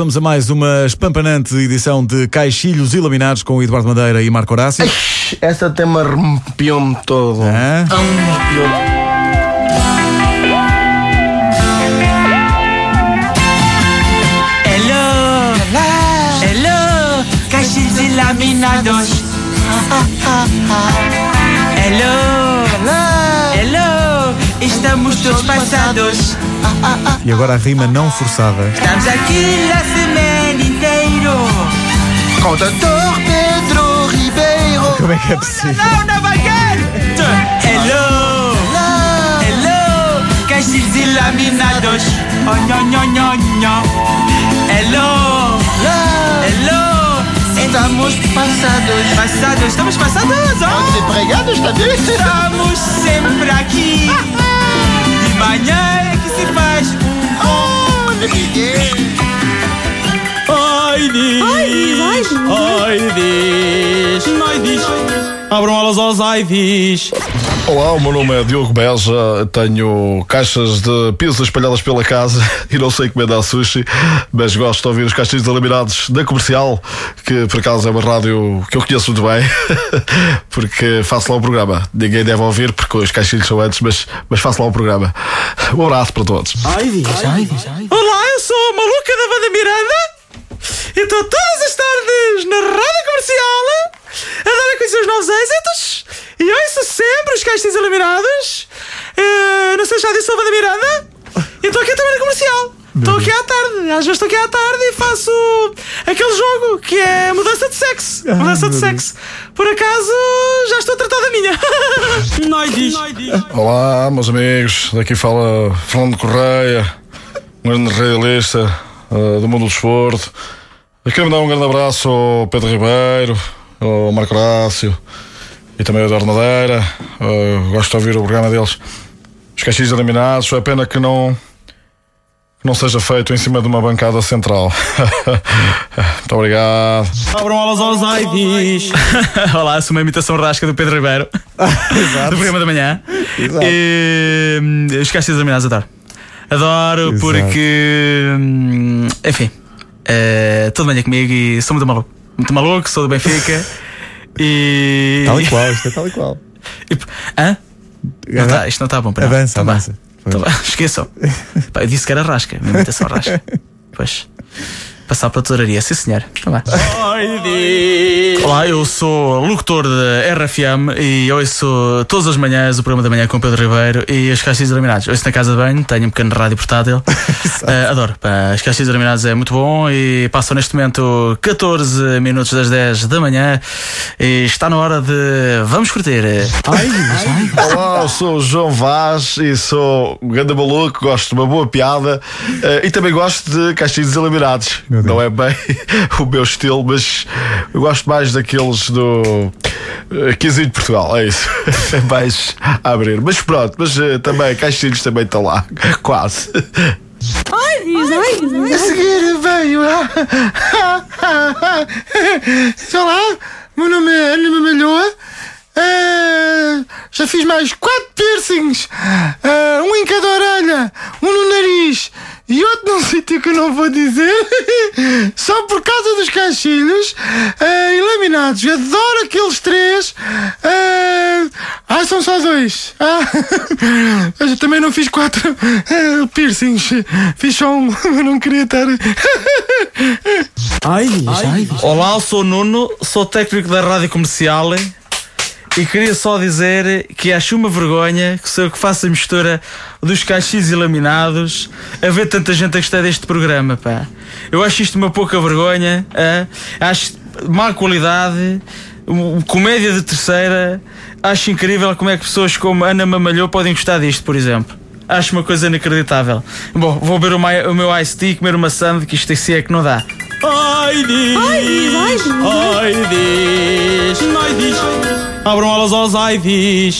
vamos a mais uma espampanante edição de Caixilhos Iluminados com Eduardo Madeira e Marco Horácio. Essa tema arrepiou-me todo. Hã? Arrepiou-me. Hello, hello, caixilhos iluminados. Hello, hello, estamos todos passados. E agora a rima não forçada. Estamos aqui a semana inteiro. Com o doutor Pedro Ribeiro. Como é que é possível? Não, não vai Hello, hello, caixilhos iluminados. Oh, nho, nho, nho, nho. Hello, hello, Estamos passados. passados, estamos passados, oh. Desempregados também? Estamos sempre aqui. Manhã é que se faz um Oh, ninguém. Ai diz, ai diz, aos ai diz. Olá, o meu nome é Diogo Beja, tenho caixas de pizza espalhadas pela casa e não sei encomendar sushi, mas gosto de ouvir os caixinhos eliminados da comercial, que por acaso é uma rádio que eu conheço muito bem, porque faço lá o programa. Ninguém deve ouvir porque os caixinhos são antes, mas, mas faço lá o programa. Um abraço para todos. Ai diz, ai diz, ai Olá, eu sou a maluca da Banda Miranda e estou todas as tardes na rádio comercial a dar a conhecer os novos êxitos e ouço sempre os caixinhos eliminados. Eh, não sei se já disse a Banda Miranda e estou aqui também na comercial. Estou aqui à tarde, às vezes estou aqui à tarde e faço aquele jogo que é mudança de sexo. Mudança de sexo. Por acaso já estou a tratar da minha. Não diz. Olá, meus amigos, daqui fala Fernando Correia, um grande realista uh, do mundo do desporto. Eu quero mandar um grande abraço ao Pedro Ribeiro, ao Marco Horácio e também ao Eduardo Madeira. Uh, gosto de ouvir o programa deles. Os caixinhos eliminados, só é pena que não, não seja feito em cima de uma bancada central. Muito obrigado. Abram alas aos ai diz. Olá, sou uma imitação rasca do Pedro Ribeiro. do programa da manhã. Exato. E, os caixas examinados adoro. Adoro Exato. porque. hum, Enfim. eh, todo manhã comigo e sou muito maluco. Muito maluco, sou do Benfica. e. Tal e qual, isto é tal e qual. e- Hã? Não tá, isto não está bom para. Avança, vá. avança. Vá, Esqueçam. Eu disse que era rasca, uma imitação rasca. Pois. Passar para a tesouraria, sim senhor. Então. Olá, eu sou locutor da RFM e ouço todas as manhãs o programa da manhã com o Pedro Ribeiro e as caixas eliminadas. Ouço na casa de banho, tenho um pequeno rádio portátil. Eh, adoro. Pá, as caixas eliminadas é muito bom e passam neste momento 14 minutos das 10 da manhã e está na hora de. Vamos curtir. Olá, eu sou o João Vaz e sou um grande maluco, gosto de uma boa piada eh, e também gosto de caixinhos eliminados. Não é bem o meu estilo, mas eu gosto mais daqueles do uh, 15 de Portugal, é isso. É mais a abrir. Mas pronto, mas eh, também caixinhos também estão lá, quase. A seguir veio. Olá, meu nome é Ana Mamalhoa. Eh, já fiz mais quatro piercings: Eh, um em cada orelha, um no num sítio que eu não vou dizer. Só por causa dos caixilhos eh, e laminados. Eu adoro aqueles três. Eh, ah, são só dois. Ah, eu também não fiz quatro eh, piercings. Fiz só um. Não queria estar. Ai, Olá, eu sou o Nuno, sou técnico da rádio comercial e queria só dizer que acho uma vergonha que sou eu que faço a mistura dos cachis e laminados a ver tanta gente a gostar deste programa, pá. Eu acho isto uma pouca vergonha, ah, acho má qualidade, um- comédia de terceira, acho incrível como é que pessoas como Ana Mamalhou podem gostar disto, por exemplo. Acho uma coisa inacreditável. Bom, vou beber o, mai- o meu iced tea e comer uma sandy, que isto assim é que não dá. Ai diz, ai diz, ai diz, ai diz. Abram alas aos ai diz.